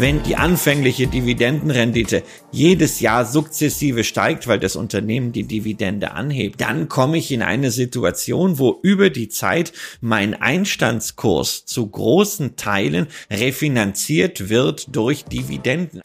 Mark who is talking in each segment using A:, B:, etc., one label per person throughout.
A: wenn die anfängliche Dividendenrendite jedes Jahr sukzessive steigt, weil das Unternehmen die Dividende anhebt, dann komme ich in eine Situation, wo über die Zeit mein Einstandskurs zu großen Teilen refinanziert wird durch Dividenden.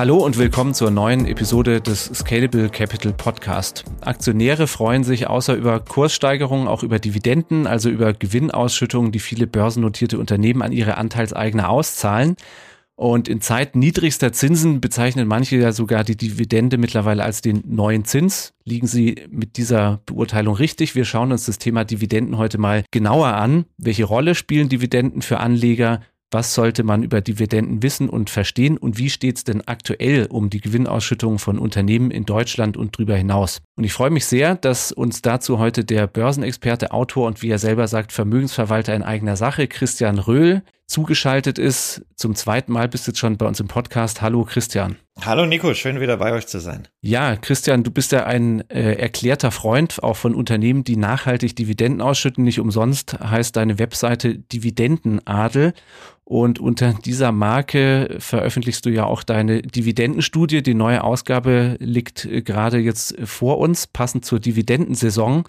B: Hallo und willkommen zur neuen Episode des Scalable Capital Podcast. Aktionäre freuen sich außer über Kurssteigerungen auch über Dividenden, also über Gewinnausschüttungen, die viele börsennotierte Unternehmen an ihre Anteilseigner auszahlen. Und in Zeiten niedrigster Zinsen bezeichnen manche ja sogar die Dividende mittlerweile als den neuen Zins. Liegen Sie mit dieser Beurteilung richtig? Wir schauen uns das Thema Dividenden heute mal genauer an. Welche Rolle spielen Dividenden für Anleger? Was sollte man über Dividenden wissen und verstehen und wie steht es denn aktuell um die Gewinnausschüttung von Unternehmen in Deutschland und darüber hinaus? Und ich freue mich sehr, dass uns dazu heute der Börsenexperte, Autor und wie er selber sagt, Vermögensverwalter in eigener Sache, Christian Röhl, zugeschaltet ist. Zum zweiten Mal bist du jetzt schon bei uns im Podcast. Hallo Christian.
A: Hallo Nico, schön wieder bei euch zu sein.
B: Ja, Christian, du bist ja ein äh, erklärter Freund auch von Unternehmen, die nachhaltig Dividenden ausschütten. Nicht umsonst heißt deine Webseite Dividendenadel. Und unter dieser Marke veröffentlichst du ja auch deine Dividendenstudie. Die neue Ausgabe liegt äh, gerade jetzt vor uns, passend zur Dividendensaison.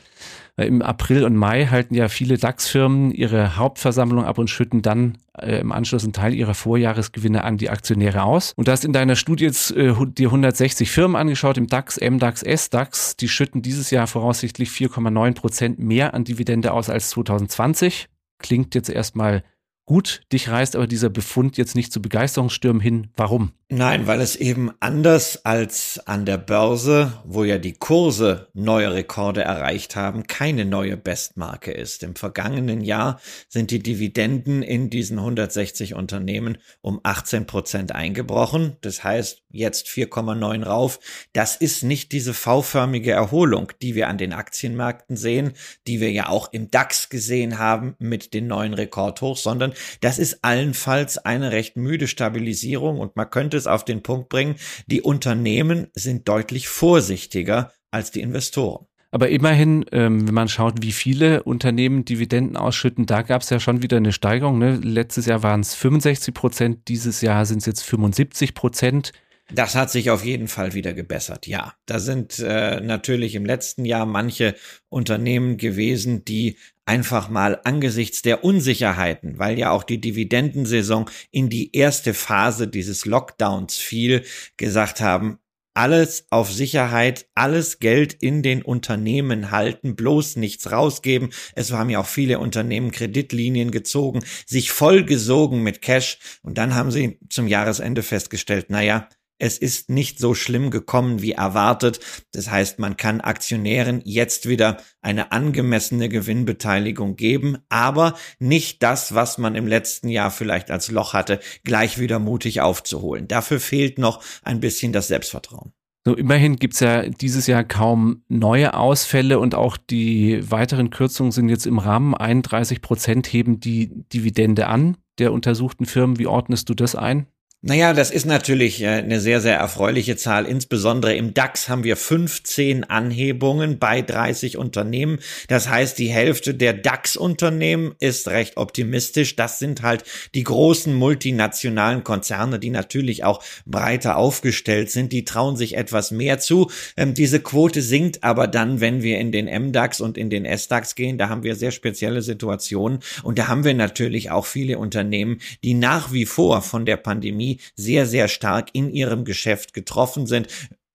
B: Im April und Mai halten ja viele DAX-Firmen ihre Hauptversammlung ab und schütten dann äh, im Anschluss einen Teil ihrer Vorjahresgewinne an die Aktionäre aus. Und du hast in deiner Studie jetzt äh, dir 160 Firmen angeschaut im DAX, MDAX, SDAX. Die schütten dieses Jahr voraussichtlich 4,9 Prozent mehr an Dividende aus als 2020. Klingt jetzt erstmal gut. Dich reißt aber dieser Befund jetzt nicht zu Begeisterungsstürmen hin. Warum?
A: Nein, weil es eben anders als an der Börse, wo ja die Kurse neue Rekorde erreicht haben, keine neue Bestmarke ist. Im vergangenen Jahr sind die Dividenden in diesen 160 Unternehmen um 18 Prozent eingebrochen. Das heißt, jetzt 4,9 rauf. Das ist nicht diese V-förmige Erholung, die wir an den Aktienmärkten sehen, die wir ja auch im DAX gesehen haben mit den neuen Rekordhochs, sondern das ist allenfalls eine recht müde Stabilisierung und man könnte es auf den Punkt bringen, die Unternehmen sind deutlich vorsichtiger als die Investoren.
B: Aber immerhin, ähm, wenn man schaut, wie viele Unternehmen Dividenden ausschütten, da gab es ja schon wieder eine Steigerung. Ne? Letztes Jahr waren es 65 Prozent, dieses Jahr sind es jetzt 75 Prozent.
A: Das hat sich auf jeden Fall wieder gebessert, ja. Da sind äh, natürlich im letzten Jahr manche Unternehmen gewesen, die einfach mal angesichts der Unsicherheiten, weil ja auch die Dividendensaison in die erste Phase dieses Lockdowns fiel, gesagt haben, alles auf Sicherheit, alles Geld in den Unternehmen halten, bloß nichts rausgeben. Es haben ja auch viele Unternehmen Kreditlinien gezogen, sich vollgesogen mit Cash und dann haben sie zum Jahresende festgestellt, naja, es ist nicht so schlimm gekommen wie erwartet. Das heißt, man kann Aktionären jetzt wieder eine angemessene Gewinnbeteiligung geben, aber nicht das, was man im letzten Jahr vielleicht als Loch hatte, gleich wieder mutig aufzuholen. Dafür fehlt noch ein bisschen das Selbstvertrauen.
B: So, immerhin gibt's ja dieses Jahr kaum neue Ausfälle und auch die weiteren Kürzungen sind jetzt im Rahmen. 31 Prozent heben die Dividende an der untersuchten Firmen. Wie ordnest du das ein?
A: Naja, das ist natürlich äh, eine sehr, sehr erfreuliche Zahl. Insbesondere im DAX haben wir 15 Anhebungen bei 30 Unternehmen. Das heißt, die Hälfte der DAX-Unternehmen ist recht optimistisch. Das sind halt die großen multinationalen Konzerne, die natürlich auch breiter aufgestellt sind. Die trauen sich etwas mehr zu. Ähm, diese Quote sinkt aber dann, wenn wir in den MDAX und in den SDAX gehen. Da haben wir sehr spezielle Situationen. Und da haben wir natürlich auch viele Unternehmen, die nach wie vor von der Pandemie sehr, sehr stark in ihrem Geschäft getroffen sind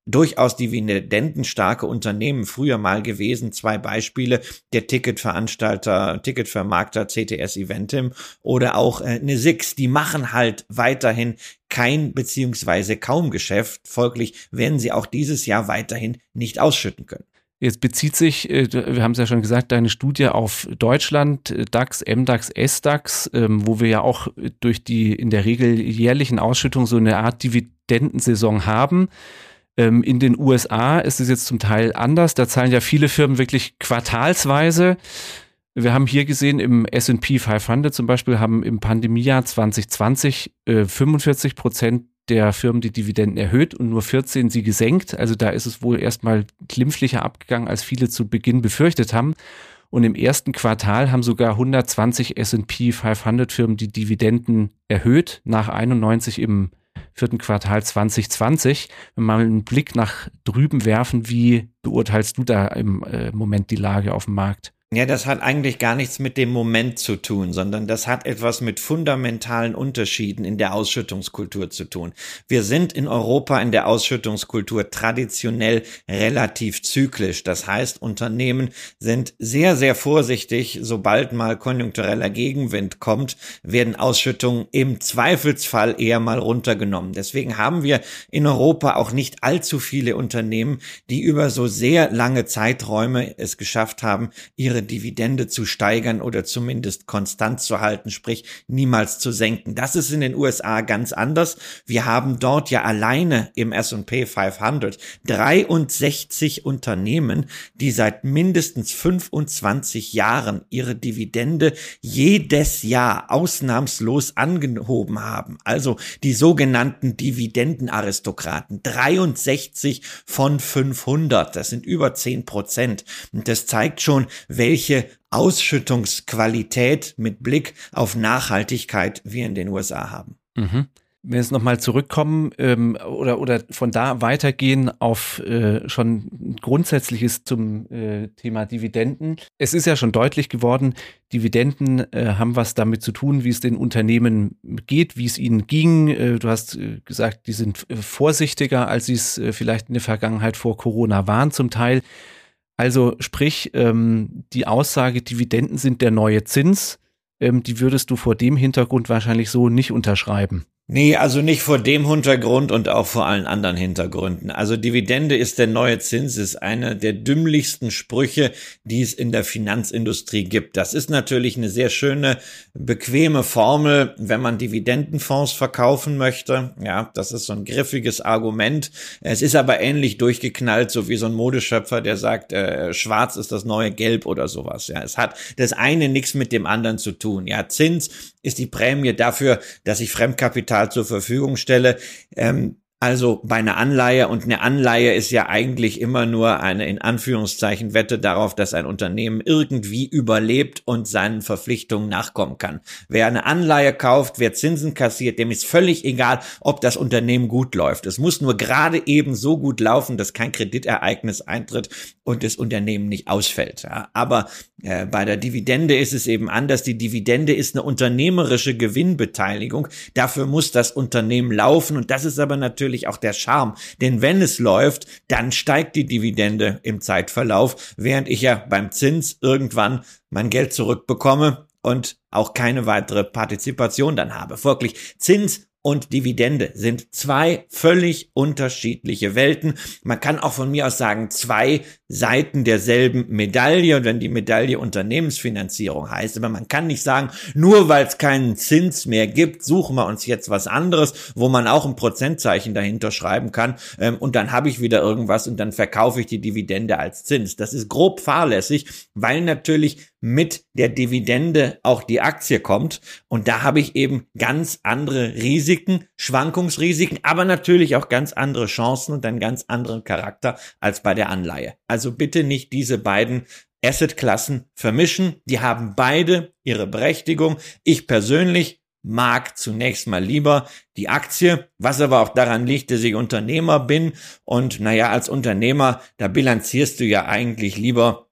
A: durchaus dividendenstarke Unternehmen früher mal gewesen. Zwei Beispiele, der Ticketveranstalter, Ticketvermarkter CTS Eventim oder auch äh, eine Six, die machen halt weiterhin kein beziehungsweise kaum Geschäft. Folglich werden sie auch dieses Jahr weiterhin nicht ausschütten können.
B: Jetzt bezieht sich, äh, wir haben es ja schon gesagt, deine Studie auf Deutschland, äh, DAX, MDAX, SDAX, ähm, wo wir ja auch durch die in der Regel jährlichen Ausschüttung so eine Art Dividendensaison haben. Ähm, in den USA ist es jetzt zum Teil anders. Da zahlen ja viele Firmen wirklich quartalsweise. Wir haben hier gesehen, im S&P 500 zum Beispiel haben im Pandemiejahr 2020 45 Prozent der Firmen die Dividenden erhöht und nur 14 sie gesenkt. Also da ist es wohl erstmal glimpflicher abgegangen, als viele zu Beginn befürchtet haben. Und im ersten Quartal haben sogar 120 S&P 500 Firmen die Dividenden erhöht, nach 91 im vierten Quartal 2020. Wenn wir mal einen Blick nach drüben werfen, wie beurteilst du da im äh, Moment die Lage auf dem Markt?
A: Ja, das hat eigentlich gar nichts mit dem Moment zu tun, sondern das hat etwas mit fundamentalen Unterschieden in der Ausschüttungskultur zu tun. Wir sind in Europa in der Ausschüttungskultur traditionell relativ zyklisch. Das heißt, Unternehmen sind sehr, sehr vorsichtig. Sobald mal konjunktureller Gegenwind kommt, werden Ausschüttungen im Zweifelsfall eher mal runtergenommen. Deswegen haben wir in Europa auch nicht allzu viele Unternehmen, die über so sehr lange Zeiträume es geschafft haben, ihre ihre Dividende zu steigern oder zumindest konstant zu halten, sprich niemals zu senken. Das ist in den USA ganz anders. Wir haben dort ja alleine im S&P 500 63 Unternehmen, die seit mindestens 25 Jahren ihre Dividende jedes Jahr ausnahmslos angehoben haben. Also die sogenannten Dividendenaristokraten. 63 von 500. Das sind über 10 Prozent. Und das zeigt schon, welche Ausschüttungsqualität mit Blick auf Nachhaltigkeit wir in den USA haben.
B: Mhm. Wenn wir jetzt nochmal zurückkommen ähm, oder, oder von da weitergehen auf äh, schon Grundsätzliches zum äh, Thema Dividenden. Es ist ja schon deutlich geworden, Dividenden äh, haben was damit zu tun, wie es den Unternehmen geht, wie es ihnen ging. Äh, du hast äh, gesagt, die sind äh, vorsichtiger, als sie es vielleicht in der Vergangenheit vor Corona waren zum Teil. Also sprich, ähm, die Aussage, Dividenden sind der neue Zins, ähm, die würdest du vor dem Hintergrund wahrscheinlich so nicht unterschreiben.
A: Nee, also nicht vor dem Hintergrund und auch vor allen anderen Hintergründen. Also Dividende ist der neue Zins, ist einer der dümmlichsten Sprüche, die es in der Finanzindustrie gibt. Das ist natürlich eine sehr schöne, bequeme Formel, wenn man Dividendenfonds verkaufen möchte. Ja, das ist so ein griffiges Argument. Es ist aber ähnlich durchgeknallt, so wie so ein Modeschöpfer, der sagt, äh, schwarz ist das neue Gelb oder sowas. Ja, es hat das eine nichts mit dem anderen zu tun. Ja, Zins ist die Prämie dafür, dass ich Fremdkapital zur Verfügung stelle. Ähm, also bei einer Anleihe und eine Anleihe ist ja eigentlich immer nur eine in Anführungszeichen Wette darauf, dass ein Unternehmen irgendwie überlebt und seinen Verpflichtungen nachkommen kann. Wer eine Anleihe kauft, wer Zinsen kassiert, dem ist völlig egal, ob das Unternehmen gut läuft. Es muss nur gerade eben so gut laufen, dass kein Kreditereignis eintritt und das Unternehmen nicht ausfällt. Aber äh, bei der Dividende ist es eben anders. Die Dividende ist eine unternehmerische Gewinnbeteiligung. Dafür muss das Unternehmen laufen und das ist aber natürlich natürlich auch der Charme. Denn wenn es läuft, dann steigt die Dividende im Zeitverlauf, während ich ja beim Zins irgendwann mein Geld zurückbekomme und auch keine weitere Partizipation dann habe. Folglich Zins und Dividende sind zwei völlig unterschiedliche Welten. Man kann auch von mir aus sagen, zwei Seiten derselben Medaille, wenn die Medaille Unternehmensfinanzierung heißt. Aber man kann nicht sagen, nur weil es keinen Zins mehr gibt, suchen wir uns jetzt was anderes, wo man auch ein Prozentzeichen dahinter schreiben kann ähm, und dann habe ich wieder irgendwas und dann verkaufe ich die Dividende als Zins. Das ist grob fahrlässig, weil natürlich mit der Dividende auch die Aktie kommt. Und da habe ich eben ganz andere Risiken, Schwankungsrisiken, aber natürlich auch ganz andere Chancen und einen ganz anderen Charakter als bei der Anleihe. Also bitte nicht diese beiden Assetklassen vermischen. Die haben beide ihre Berechtigung. Ich persönlich mag zunächst mal lieber die Aktie, was aber auch daran liegt, dass ich Unternehmer bin und naja, als Unternehmer, da bilanzierst du ja eigentlich lieber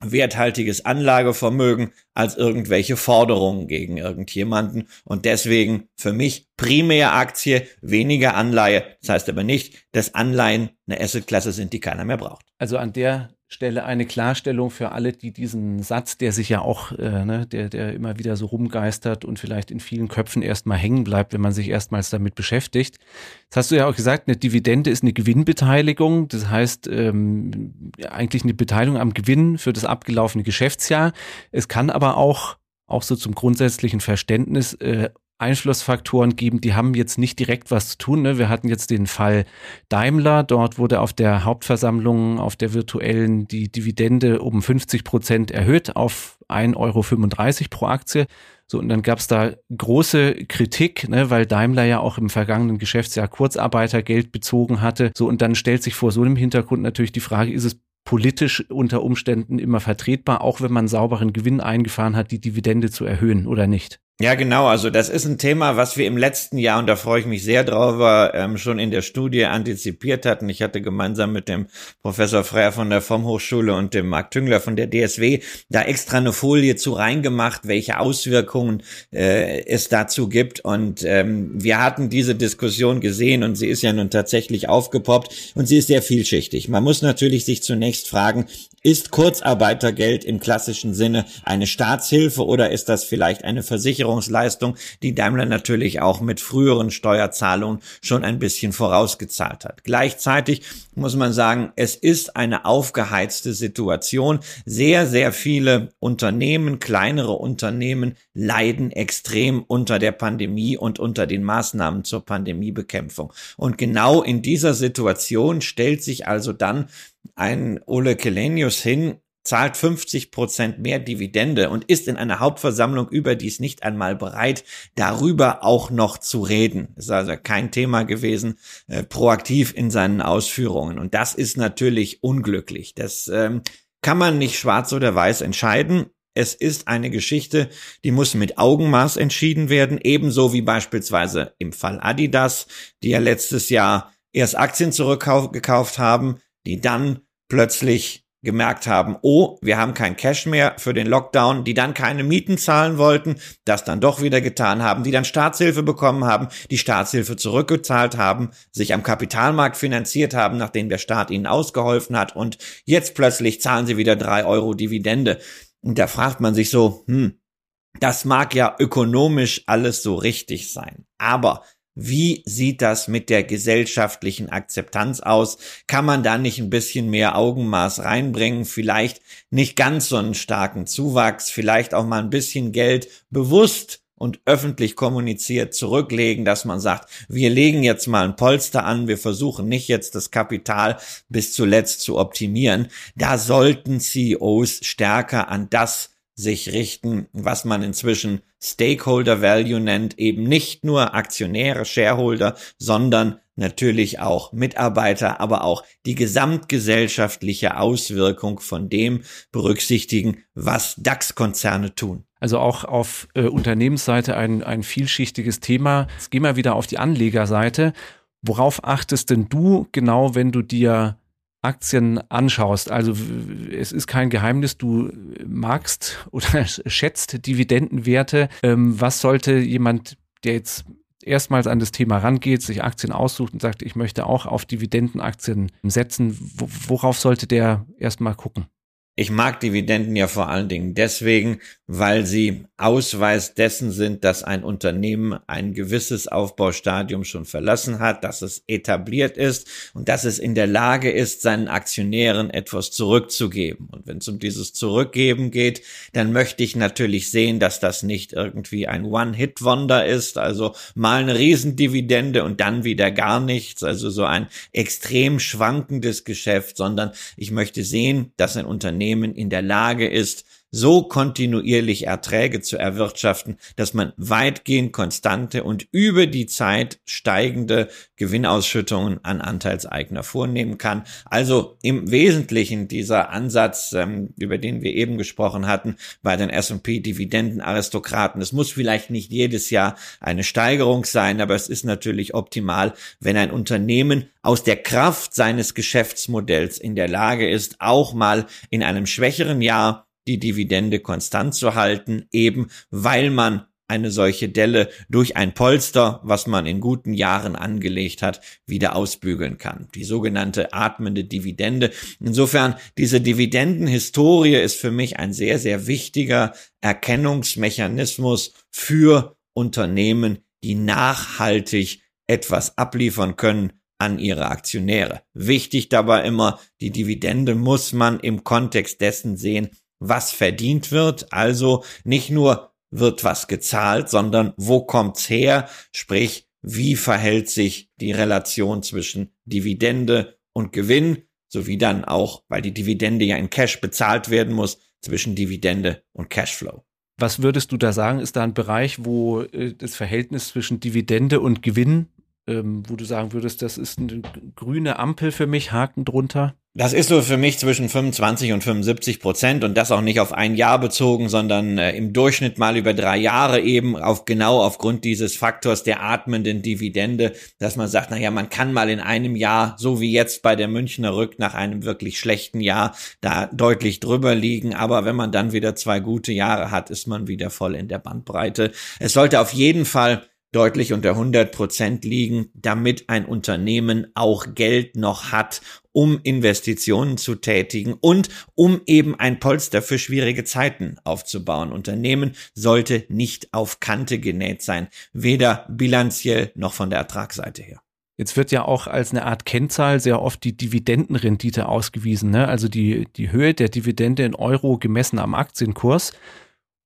A: werthaltiges Anlagevermögen als irgendwelche Forderungen gegen irgendjemanden. Und deswegen für mich primär Aktie, weniger Anleihe. Das heißt aber nicht, dass Anleihen eine Assetklasse sind, die keiner mehr braucht.
B: Also an der Stelle eine Klarstellung für alle, die diesen Satz, der sich ja auch, äh, ne, der, der immer wieder so rumgeistert und vielleicht in vielen Köpfen erstmal hängen bleibt, wenn man sich erstmals damit beschäftigt. Das hast du ja auch gesagt, eine Dividende ist eine Gewinnbeteiligung. Das heißt, ähm, eigentlich eine Beteiligung am Gewinn für das abgelaufene Geschäftsjahr. Es kann aber auch, auch so zum grundsätzlichen Verständnis, äh, Einflussfaktoren geben, die haben jetzt nicht direkt was zu tun. Ne? Wir hatten jetzt den Fall Daimler. Dort wurde auf der Hauptversammlung, auf der virtuellen, die Dividende um 50 Prozent erhöht auf 1,35 Euro pro Aktie. So, und dann gab es da große Kritik, ne, weil Daimler ja auch im vergangenen Geschäftsjahr Kurzarbeitergeld bezogen hatte. So, und dann stellt sich vor so einem Hintergrund natürlich die Frage, ist es politisch unter Umständen immer vertretbar, auch wenn man sauberen Gewinn eingefahren hat, die Dividende zu erhöhen oder nicht?
A: Ja, genau. Also das ist ein Thema, was wir im letzten Jahr, und da freue ich mich sehr drauf, ähm, schon in der Studie antizipiert hatten. Ich hatte gemeinsam mit dem Professor Freyer von der vom Hochschule und dem Marc Tüngler von der DSW da extra eine Folie zu reingemacht, welche Auswirkungen äh, es dazu gibt. Und ähm, wir hatten diese Diskussion gesehen und sie ist ja nun tatsächlich aufgepoppt und sie ist sehr vielschichtig. Man muss natürlich sich zunächst fragen, ist Kurzarbeitergeld im klassischen Sinne eine Staatshilfe oder ist das vielleicht eine Versicherungsleistung, die Daimler natürlich auch mit früheren Steuerzahlungen schon ein bisschen vorausgezahlt hat? Gleichzeitig muss man sagen, es ist eine aufgeheizte Situation. Sehr, sehr viele Unternehmen, kleinere Unternehmen leiden extrem unter der Pandemie und unter den Maßnahmen zur Pandemiebekämpfung. Und genau in dieser Situation stellt sich also dann ein Ole Kelenius hin, zahlt 50 Prozent mehr Dividende und ist in einer Hauptversammlung überdies nicht einmal bereit, darüber auch noch zu reden. Ist also kein Thema gewesen, äh, proaktiv in seinen Ausführungen. Und das ist natürlich unglücklich. Das ähm, kann man nicht schwarz oder weiß entscheiden. Es ist eine Geschichte, die muss mit Augenmaß entschieden werden, ebenso wie beispielsweise im Fall Adidas, die ja letztes Jahr erst Aktien zurückgekauft haben, die dann plötzlich gemerkt haben, oh, wir haben kein Cash mehr für den Lockdown, die dann keine Mieten zahlen wollten, das dann doch wieder getan haben, die dann Staatshilfe bekommen haben, die Staatshilfe zurückgezahlt haben, sich am Kapitalmarkt finanziert haben, nachdem der Staat ihnen ausgeholfen hat und jetzt plötzlich zahlen sie wieder drei Euro Dividende. Und da fragt man sich so, hm, das mag ja ökonomisch alles so richtig sein, aber wie sieht das mit der gesellschaftlichen Akzeptanz aus? Kann man da nicht ein bisschen mehr Augenmaß reinbringen? Vielleicht nicht ganz so einen starken Zuwachs, vielleicht auch mal ein bisschen Geld bewusst und öffentlich kommuniziert zurücklegen, dass man sagt, wir legen jetzt mal ein Polster an, wir versuchen nicht jetzt das Kapital bis zuletzt zu optimieren. Da sollten CEOs stärker an das sich richten, was man inzwischen Stakeholder Value nennt, eben nicht nur Aktionäre, Shareholder, sondern natürlich auch Mitarbeiter, aber auch die gesamtgesellschaftliche Auswirkung von dem berücksichtigen, was DAX-Konzerne tun.
B: Also auch auf äh, Unternehmensseite ein, ein vielschichtiges Thema. Jetzt gehen wir wieder auf die Anlegerseite. Worauf achtest denn du genau, wenn du dir Aktien anschaust, also es ist kein Geheimnis, du magst oder schätzt Dividendenwerte. Ähm, was sollte jemand, der jetzt erstmals an das Thema rangeht, sich Aktien aussucht und sagt, ich möchte auch auf Dividendenaktien setzen, worauf sollte der erstmal gucken?
A: Ich mag Dividenden ja vor allen Dingen deswegen, weil sie Ausweis dessen sind, dass ein Unternehmen ein gewisses Aufbaustadium schon verlassen hat, dass es etabliert ist und dass es in der Lage ist, seinen Aktionären etwas zurückzugeben. Und wenn es um dieses Zurückgeben geht, dann möchte ich natürlich sehen, dass das nicht irgendwie ein One-Hit-Wonder ist, also mal eine Riesendividende und dann wieder gar nichts, also so ein extrem schwankendes Geschäft, sondern ich möchte sehen, dass ein Unternehmen Unternehmen in der Lage ist, so kontinuierlich Erträge zu erwirtschaften, dass man weitgehend konstante und über die Zeit steigende Gewinnausschüttungen an Anteilseigner vornehmen kann. Also im Wesentlichen dieser Ansatz, ähm, über den wir eben gesprochen hatten, bei den S&P Dividendenaristokraten. Es muss vielleicht nicht jedes Jahr eine Steigerung sein, aber es ist natürlich optimal, wenn ein Unternehmen aus der Kraft seines Geschäftsmodells in der Lage ist, auch mal in einem schwächeren Jahr die Dividende konstant zu halten, eben weil man eine solche Delle durch ein Polster, was man in guten Jahren angelegt hat, wieder ausbügeln kann. Die sogenannte atmende Dividende. Insofern, diese Dividendenhistorie ist für mich ein sehr, sehr wichtiger Erkennungsmechanismus für Unternehmen, die nachhaltig etwas abliefern können an ihre Aktionäre. Wichtig dabei immer, die Dividende muss man im Kontext dessen sehen, was verdient wird. Also nicht nur wird was gezahlt, sondern wo kommt's her? Sprich, wie verhält sich die Relation zwischen Dividende und Gewinn, sowie dann auch, weil die Dividende ja in Cash bezahlt werden muss, zwischen Dividende und Cashflow.
B: Was würdest du da sagen? Ist da ein Bereich, wo äh, das Verhältnis zwischen Dividende und Gewinn ähm, wo du sagen würdest, das ist eine grüne Ampel für mich, Haken drunter?
A: Das ist so für mich zwischen 25 und 75 Prozent und das auch nicht auf ein Jahr bezogen, sondern äh, im Durchschnitt mal über drei Jahre eben auf genau aufgrund dieses Faktors der atmenden Dividende, dass man sagt, naja, man kann mal in einem Jahr, so wie jetzt bei der Münchner Rück nach einem wirklich schlechten Jahr, da deutlich drüber liegen. Aber wenn man dann wieder zwei gute Jahre hat, ist man wieder voll in der Bandbreite. Es sollte auf jeden Fall deutlich unter 100 Prozent liegen, damit ein Unternehmen auch Geld noch hat, um Investitionen zu tätigen und um eben ein Polster für schwierige Zeiten aufzubauen. Unternehmen sollte nicht auf Kante genäht sein, weder bilanziell noch von der Ertragsseite her.
B: Jetzt wird ja auch als eine Art Kennzahl sehr oft die Dividendenrendite ausgewiesen, ne? also die, die Höhe der Dividende in Euro gemessen am Aktienkurs.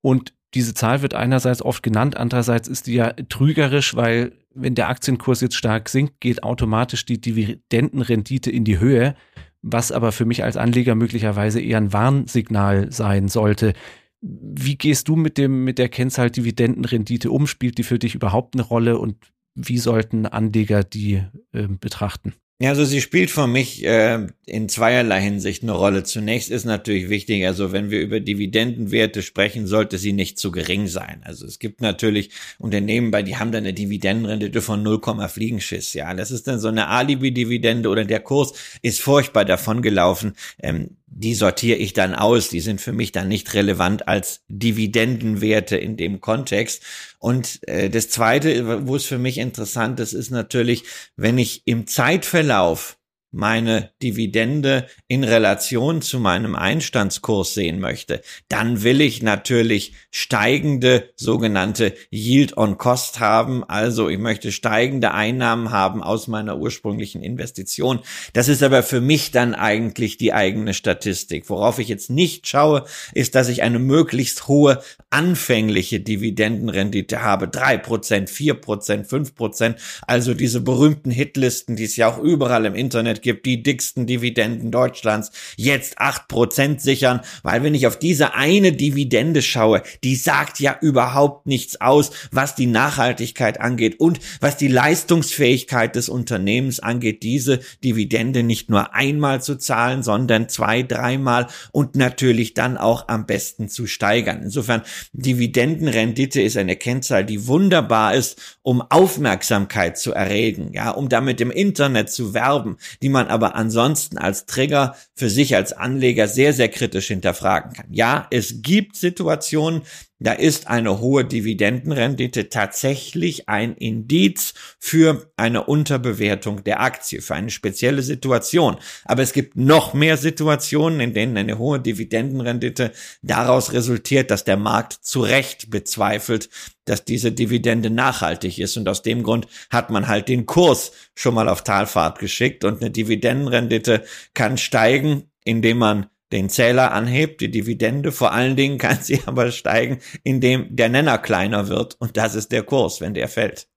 B: Und diese Zahl wird einerseits oft genannt, andererseits ist die ja trügerisch, weil wenn der Aktienkurs jetzt stark sinkt, geht automatisch die Dividendenrendite in die Höhe, was aber für mich als Anleger möglicherweise eher ein Warnsignal sein sollte. Wie gehst du mit dem, mit der Kennzahl Dividendenrendite um? Spielt die für dich überhaupt eine Rolle und wie sollten Anleger die äh, betrachten?
A: Ja, also sie spielt für mich äh, in zweierlei Hinsicht eine Rolle. Zunächst ist natürlich wichtig, also wenn wir über Dividendenwerte sprechen, sollte sie nicht zu gering sein. Also es gibt natürlich Unternehmen, bei die haben dann eine Dividendenrendite von 0, Fliegenschiss. Ja, das ist dann so eine Alibi-Dividende oder der Kurs ist furchtbar davon gelaufen. Ähm, die sortiere ich dann aus. Die sind für mich dann nicht relevant als Dividendenwerte in dem Kontext. Und äh, das Zweite, wo es für mich interessant ist, ist natürlich, wenn ich im Zeitverlauf meine Dividende in Relation zu meinem Einstandskurs sehen möchte, dann will ich natürlich steigende sogenannte Yield on Cost haben. Also ich möchte steigende Einnahmen haben aus meiner ursprünglichen Investition. Das ist aber für mich dann eigentlich die eigene Statistik. Worauf ich jetzt nicht schaue, ist, dass ich eine möglichst hohe anfängliche Dividendenrendite habe. drei Prozent, vier Prozent, fünf Prozent. Also diese berühmten Hitlisten, die es ja auch überall im Internet gibt, die dicksten Dividenden Deutschlands, jetzt acht Prozent sichern, weil wenn ich auf diese eine Dividende schaue, die sagt ja überhaupt nichts aus, was die Nachhaltigkeit angeht und was die Leistungsfähigkeit des Unternehmens angeht, diese Dividende nicht nur einmal zu zahlen, sondern zwei, dreimal und natürlich dann auch am besten zu steigern. Insofern, Dividendenrendite ist eine Kennzahl, die wunderbar ist, um Aufmerksamkeit zu erregen, ja, um damit im Internet zu werben, die man aber ansonsten als Trigger für sich als Anleger sehr, sehr kritisch hinterfragen kann. Ja, es gibt Situationen, da ist eine hohe Dividendenrendite tatsächlich ein Indiz für eine Unterbewertung der Aktie, für eine spezielle Situation. Aber es gibt noch mehr Situationen, in denen eine hohe Dividendenrendite daraus resultiert, dass der Markt zu Recht bezweifelt, dass diese Dividende nachhaltig ist. Und aus dem Grund hat man halt den Kurs schon mal auf Talfahrt geschickt und eine Dividendenrendite kann steigen, indem man den Zähler anhebt, die Dividende. Vor allen Dingen kann sie aber steigen, indem der Nenner kleiner wird und das ist der Kurs, wenn der fällt.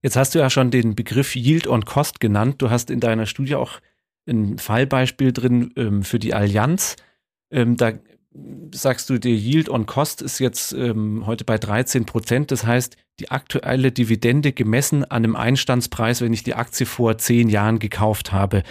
B: Jetzt hast du ja schon den Begriff Yield on Cost genannt. Du hast in deiner Studie auch ein Fallbeispiel drin ähm, für die Allianz. Ähm, da sagst du, der Yield on Cost ist jetzt ähm, heute bei 13 Prozent. Das heißt, die aktuelle Dividende gemessen an einem Einstandspreis, wenn ich die Aktie vor zehn Jahren gekauft habe.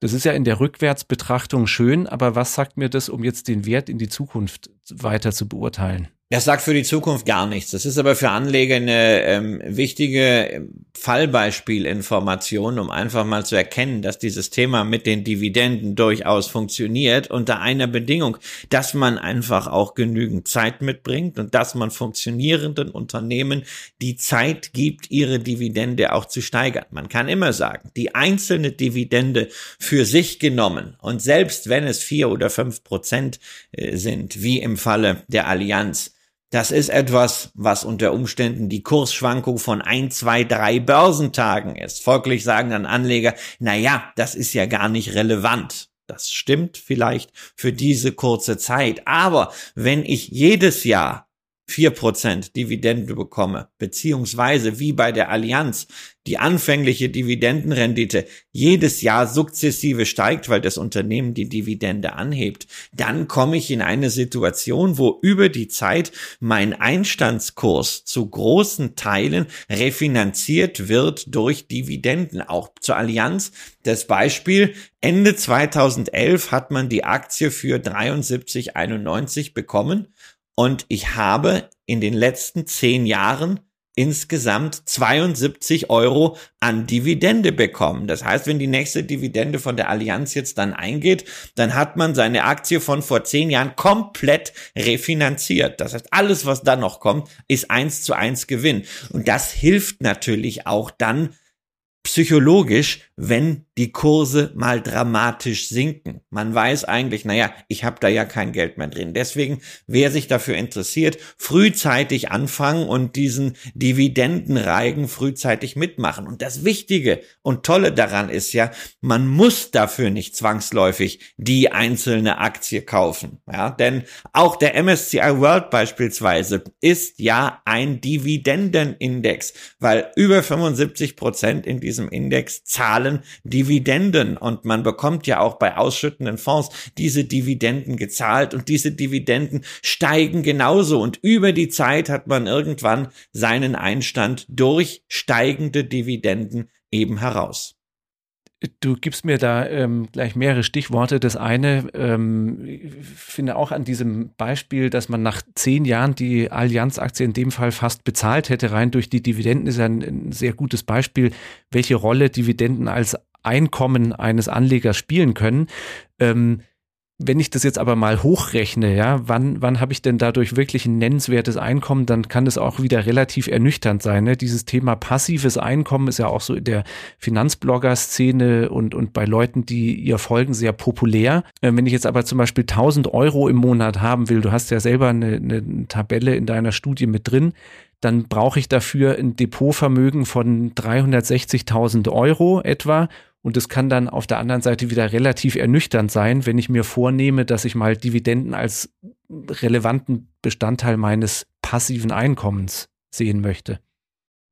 B: Das ist ja in der Rückwärtsbetrachtung schön, aber was sagt mir das, um jetzt den Wert in die Zukunft weiter zu beurteilen?
A: Das sagt für die Zukunft gar nichts. Das ist aber für Anleger eine ähm, wichtige ähm, Fallbeispielinformation, um einfach mal zu erkennen, dass dieses Thema mit den Dividenden durchaus funktioniert unter einer Bedingung, dass man einfach auch genügend Zeit mitbringt und dass man funktionierenden Unternehmen die Zeit gibt, ihre Dividende auch zu steigern. Man kann immer sagen, die einzelne Dividende für sich genommen und selbst wenn es vier oder fünf Prozent äh, sind, wie im Falle der Allianz, das ist etwas, was unter Umständen die Kursschwankung von ein, zwei, drei Börsentagen ist. Folglich sagen dann Anleger, na ja, das ist ja gar nicht relevant. Das stimmt vielleicht für diese kurze Zeit. Aber wenn ich jedes Jahr 4% Dividende bekomme, beziehungsweise wie bei der Allianz die anfängliche Dividendenrendite jedes Jahr sukzessive steigt, weil das Unternehmen die Dividende anhebt, dann komme ich in eine Situation, wo über die Zeit mein Einstandskurs zu großen Teilen refinanziert wird durch Dividenden. Auch zur Allianz das Beispiel, Ende 2011 hat man die Aktie für 73,91 bekommen und ich habe in den letzten zehn Jahren insgesamt 72 Euro an Dividende bekommen. Das heißt, wenn die nächste Dividende von der Allianz jetzt dann eingeht, dann hat man seine Aktie von vor zehn Jahren komplett refinanziert. Das heißt, alles, was dann noch kommt, ist eins zu eins Gewinn. Und das hilft natürlich auch dann psychologisch, wenn die Kurse mal dramatisch sinken. Man weiß eigentlich, naja, ich habe da ja kein Geld mehr drin. Deswegen, wer sich dafür interessiert, frühzeitig anfangen und diesen Dividendenreigen frühzeitig mitmachen. Und das Wichtige und Tolle daran ist ja, man muss dafür nicht zwangsläufig die einzelne Aktie kaufen. Ja, denn auch der MSCI World beispielsweise ist ja ein Dividendenindex, weil über 75 Prozent in diesem Index zahlen Dividenden Dividenden und man bekommt ja auch bei ausschüttenden Fonds diese Dividenden gezahlt und diese Dividenden steigen genauso und über die Zeit hat man irgendwann seinen Einstand durch steigende Dividenden eben heraus.
B: Du gibst mir da ähm, gleich mehrere Stichworte. Das eine, ähm, ich finde auch an diesem Beispiel, dass man nach zehn Jahren die Allianz-Aktie in dem Fall fast bezahlt hätte, rein durch die Dividenden, ist ein, ein sehr gutes Beispiel, welche Rolle Dividenden als Einkommen eines Anlegers spielen können. Ähm, wenn ich das jetzt aber mal hochrechne, ja, wann, wann habe ich denn dadurch wirklich ein nennenswertes Einkommen, dann kann das auch wieder relativ ernüchternd sein. Ne? Dieses Thema passives Einkommen ist ja auch so in der Finanzblogger-Szene und, und bei Leuten, die ihr folgen, sehr populär. Äh, wenn ich jetzt aber zum Beispiel 1000 Euro im Monat haben will, du hast ja selber eine, eine Tabelle in deiner Studie mit drin, dann brauche ich dafür ein Depotvermögen von 360.000 Euro etwa und es kann dann auf der anderen Seite wieder relativ ernüchternd sein, wenn ich mir vornehme, dass ich mal Dividenden als relevanten Bestandteil meines passiven Einkommens sehen möchte.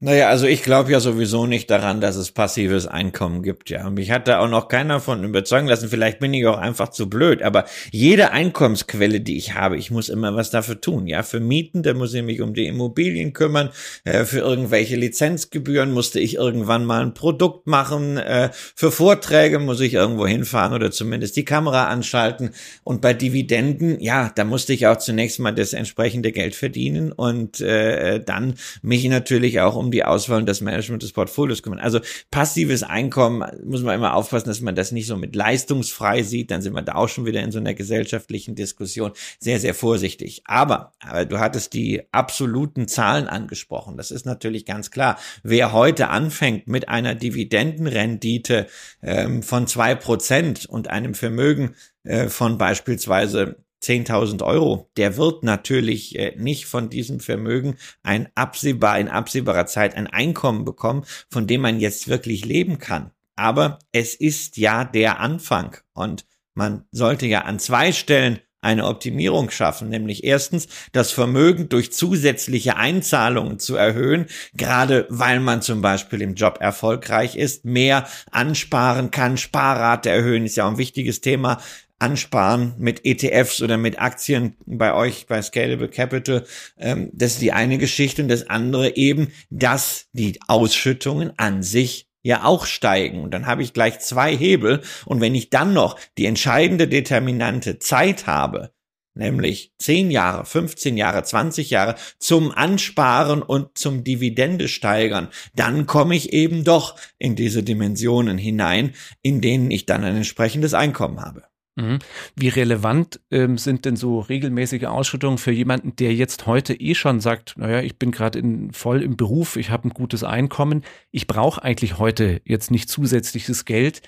A: Naja, also ich glaube ja sowieso nicht daran, dass es passives Einkommen gibt, ja. Mich hat da auch noch keiner von überzeugen lassen. Vielleicht bin ich auch einfach zu blöd. Aber jede Einkommensquelle, die ich habe, ich muss immer was dafür tun, ja. Für Mieten, da muss ich mich um die Immobilien kümmern. Äh, für irgendwelche Lizenzgebühren musste ich irgendwann mal ein Produkt machen. Äh, für Vorträge muss ich irgendwo hinfahren oder zumindest die Kamera anschalten. Und bei Dividenden, ja, da musste ich auch zunächst mal das entsprechende Geld verdienen und äh, dann mich natürlich auch um um die Auswahl und das Management des Portfolios kümmern. Also passives Einkommen muss man immer aufpassen, dass man das nicht so mit leistungsfrei sieht. Dann sind wir da auch schon wieder in so einer gesellschaftlichen Diskussion sehr, sehr vorsichtig. Aber, aber du hattest die absoluten Zahlen angesprochen. Das ist natürlich ganz klar. Wer heute anfängt mit einer Dividendenrendite ähm, von zwei Prozent und einem Vermögen äh, von beispielsweise 10.000 Euro, der wird natürlich äh, nicht von diesem Vermögen ein absehbar, in absehbarer Zeit ein Einkommen bekommen, von dem man jetzt wirklich leben kann. Aber es ist ja der Anfang und man sollte ja an zwei Stellen eine Optimierung schaffen, nämlich erstens das Vermögen durch zusätzliche Einzahlungen zu erhöhen, gerade weil man zum Beispiel im Job erfolgreich ist, mehr ansparen kann, Sparrate erhöhen, ist ja auch ein wichtiges Thema ansparen mit ETFs oder mit Aktien bei euch bei Scalable Capital. Ähm, das ist die eine Geschichte und das andere eben, dass die Ausschüttungen an sich ja auch steigen. Und dann habe ich gleich zwei Hebel. Und wenn ich dann noch die entscheidende Determinante Zeit habe, nämlich 10 Jahre, 15 Jahre, 20 Jahre zum Ansparen und zum Dividende steigern, dann komme ich eben doch in diese Dimensionen hinein, in denen ich dann ein entsprechendes Einkommen habe.
B: Mhm. Wie relevant ähm, sind denn so regelmäßige Ausschüttungen für jemanden, der jetzt heute eh schon sagt, naja, ich bin gerade voll im Beruf, ich habe ein gutes Einkommen, ich brauche eigentlich heute jetzt nicht zusätzliches Geld.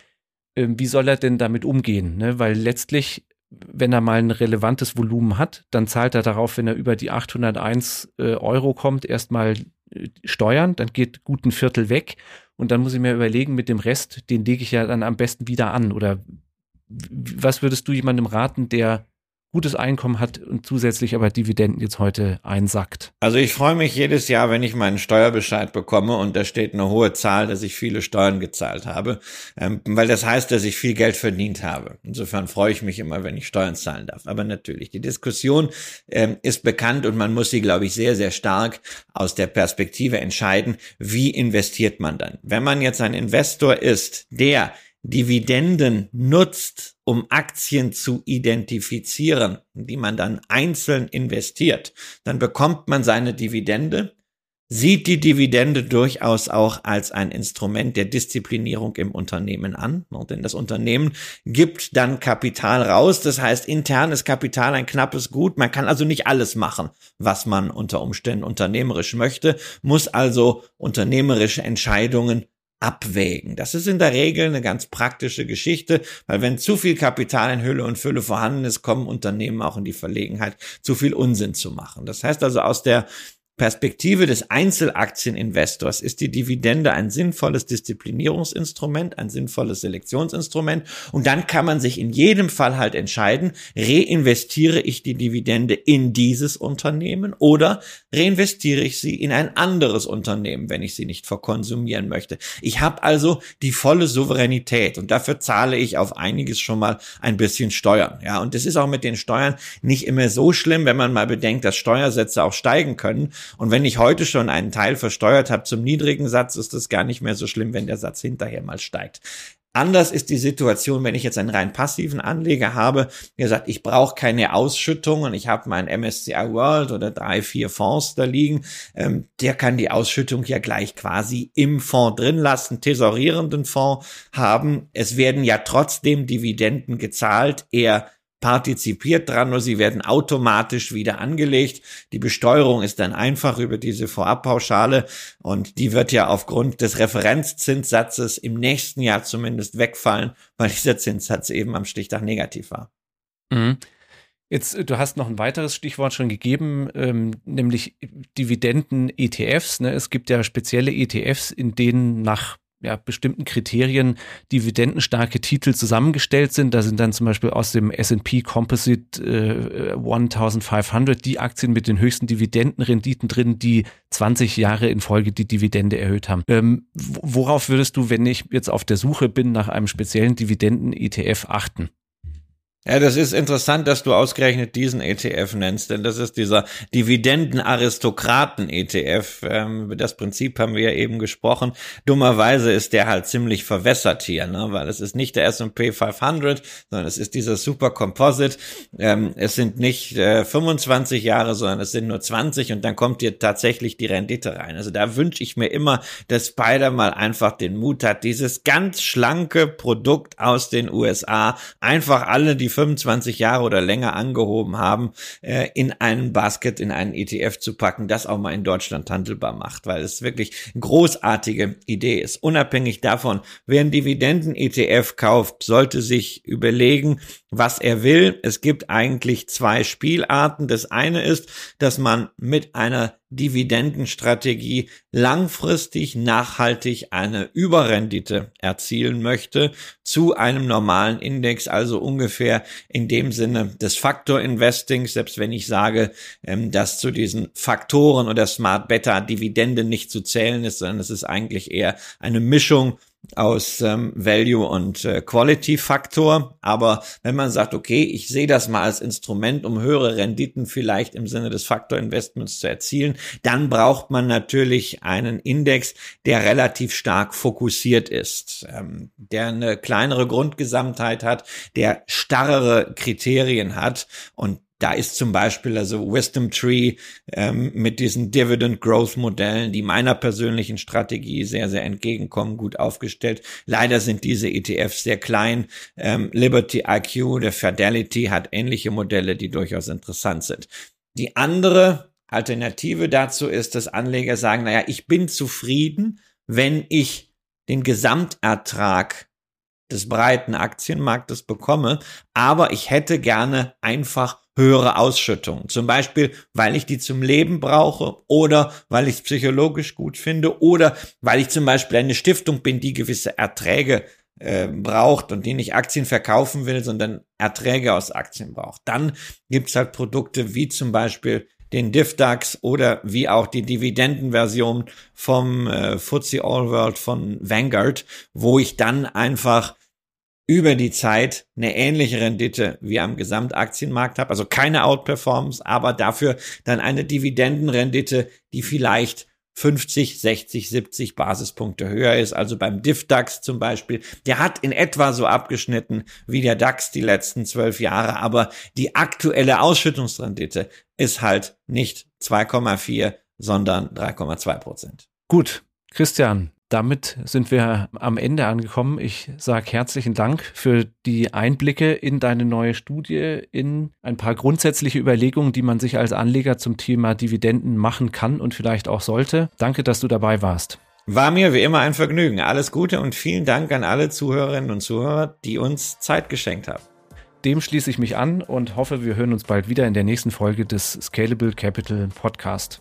B: Ähm, wie soll er denn damit umgehen? Ne? Weil letztlich, wenn er mal ein relevantes Volumen hat, dann zahlt er darauf, wenn er über die 801 äh, Euro kommt, erstmal äh, Steuern, dann geht gut ein Viertel weg und dann muss ich mir überlegen, mit dem Rest, den lege ich ja dann am besten wieder an oder was würdest du jemandem raten, der gutes Einkommen hat und zusätzlich aber Dividenden jetzt heute einsackt?
A: Also ich freue mich jedes Jahr, wenn ich meinen Steuerbescheid bekomme und da steht eine hohe Zahl, dass ich viele Steuern gezahlt habe, ähm, weil das heißt, dass ich viel Geld verdient habe. Insofern freue ich mich immer, wenn ich Steuern zahlen darf. Aber natürlich, die Diskussion ähm, ist bekannt und man muss sie, glaube ich, sehr, sehr stark aus der Perspektive entscheiden, wie investiert man dann. Wenn man jetzt ein Investor ist, der Dividenden nutzt, um Aktien zu identifizieren, die man dann einzeln investiert, dann bekommt man seine Dividende, sieht die Dividende durchaus auch als ein Instrument der Disziplinierung im Unternehmen an, denn das Unternehmen gibt dann Kapital raus, das heißt internes Kapital ein knappes Gut, man kann also nicht alles machen, was man unter Umständen unternehmerisch möchte, muss also unternehmerische Entscheidungen abwägen. Das ist in der Regel eine ganz praktische Geschichte, weil wenn zu viel Kapital in Hülle und Fülle vorhanden ist, kommen Unternehmen auch in die Verlegenheit, zu viel Unsinn zu machen. Das heißt also aus der Perspektive des Einzelaktieninvestors ist die Dividende ein sinnvolles Disziplinierungsinstrument, ein sinnvolles Selektionsinstrument und dann kann man sich in jedem Fall halt entscheiden, reinvestiere ich die Dividende in dieses Unternehmen oder reinvestiere ich sie in ein anderes Unternehmen, wenn ich sie nicht verkonsumieren möchte. Ich habe also die volle Souveränität und dafür zahle ich auf einiges schon mal ein bisschen Steuern. Ja, und das ist auch mit den Steuern nicht immer so schlimm, wenn man mal bedenkt, dass Steuersätze auch steigen können und wenn ich heute schon einen Teil versteuert habe zum niedrigen Satz, ist das gar nicht mehr so schlimm, wenn der Satz hinterher mal steigt. Anders ist die Situation, wenn ich jetzt einen rein passiven Anleger habe, der sagt, ich brauche keine Ausschüttung und ich habe mein MSCI World oder drei, vier Fonds da liegen, ähm, der kann die Ausschüttung ja gleich quasi im Fonds drin lassen, tesorierenden Fonds haben. Es werden ja trotzdem Dividenden gezahlt. Er partizipiert dran, nur sie werden automatisch wieder angelegt. Die Besteuerung ist dann einfach über diese Vorabpauschale und die wird ja aufgrund des Referenzzinssatzes im nächsten Jahr zumindest wegfallen, weil dieser Zinssatz eben am Stichtag negativ war.
B: Mhm. Jetzt, du hast noch ein weiteres Stichwort schon gegeben, ähm, nämlich Dividenden-ETFs. Ne? Es gibt ja spezielle ETFs, in denen nach ja, bestimmten Kriterien dividendenstarke Titel zusammengestellt sind. Da sind dann zum Beispiel aus dem S&P Composite äh, 1500 die Aktien mit den höchsten Dividendenrenditen drin, die 20 Jahre in Folge die Dividende erhöht haben. Ähm, worauf würdest du, wenn ich jetzt auf der Suche bin nach einem speziellen Dividenden-ETF achten?
A: Ja, das ist interessant, dass du ausgerechnet diesen ETF nennst, denn das ist dieser Dividenden-Aristokraten-ETF. Ähm, das Prinzip haben wir ja eben gesprochen. Dummerweise ist der halt ziemlich verwässert hier, ne? weil es ist nicht der S&P 500, sondern es ist dieser Super Composite. Ähm, es sind nicht äh, 25 Jahre, sondern es sind nur 20 und dann kommt hier tatsächlich die Rendite rein. Also da wünsche ich mir immer, dass Spider mal einfach den Mut hat, dieses ganz schlanke Produkt aus den USA, einfach alle die 25 Jahre oder länger angehoben haben, äh, in einen Basket, in einen ETF zu packen, das auch mal in Deutschland handelbar macht, weil es wirklich eine großartige Idee ist. Unabhängig davon, wer einen Dividenden-ETF kauft, sollte sich überlegen, was er will. Es gibt eigentlich zwei Spielarten. Das eine ist, dass man mit einer Dividendenstrategie langfristig nachhaltig eine Überrendite erzielen möchte zu einem normalen Index, also ungefähr in dem Sinne des Faktor Investings, selbst wenn ich sage, ähm, dass zu diesen Faktoren oder Smart Beta Dividende nicht zu zählen ist, sondern es ist eigentlich eher eine Mischung aus ähm, Value und äh, Quality Faktor. Aber wenn man sagt, okay, ich sehe das mal als Instrument, um höhere Renditen vielleicht im Sinne des Faktor Investments zu erzielen, dann braucht man natürlich einen Index, der relativ stark fokussiert ist, ähm, der eine kleinere Grundgesamtheit hat, der starrere Kriterien hat und da ist zum Beispiel also Wisdom Tree ähm, mit diesen Dividend Growth Modellen, die meiner persönlichen Strategie sehr, sehr entgegenkommen, gut aufgestellt. Leider sind diese ETFs sehr klein. Ähm, Liberty IQ, der Fidelity hat ähnliche Modelle, die durchaus interessant sind. Die andere Alternative dazu ist, dass Anleger sagen, naja, ich bin zufrieden, wenn ich den Gesamtertrag des breiten Aktienmarktes bekomme, aber ich hätte gerne einfach höhere Ausschüttungen. Zum Beispiel, weil ich die zum Leben brauche oder weil ich es psychologisch gut finde oder weil ich zum Beispiel eine Stiftung bin, die gewisse Erträge äh, braucht und die nicht Aktien verkaufen will, sondern Erträge aus Aktien braucht. Dann gibt's halt Produkte wie zum Beispiel den DIFDAX oder wie auch die Dividendenversion vom äh, FTSE All World von Vanguard, wo ich dann einfach über die Zeit eine ähnliche Rendite wie am Gesamtaktienmarkt habe. Also keine Outperformance, aber dafür dann eine Dividendenrendite, die vielleicht 50, 60, 70 Basispunkte höher ist. Also beim DIF-DAX zum Beispiel, der hat in etwa so abgeschnitten wie der DAX die letzten zwölf Jahre, aber die aktuelle Ausschüttungsrendite ist halt nicht 2,4, sondern 3,2 Prozent.
B: Gut, Christian, damit sind wir am Ende angekommen. Ich sage herzlichen Dank für die Einblicke in deine neue Studie, in ein paar grundsätzliche Überlegungen, die man sich als Anleger zum Thema Dividenden machen kann und vielleicht auch sollte. Danke, dass du dabei warst.
A: War mir wie immer ein Vergnügen. Alles Gute und vielen Dank an alle Zuhörerinnen und Zuhörer, die uns Zeit geschenkt haben.
B: Dem schließe ich mich an und hoffe, wir hören uns bald wieder in der nächsten Folge des Scalable Capital Podcast.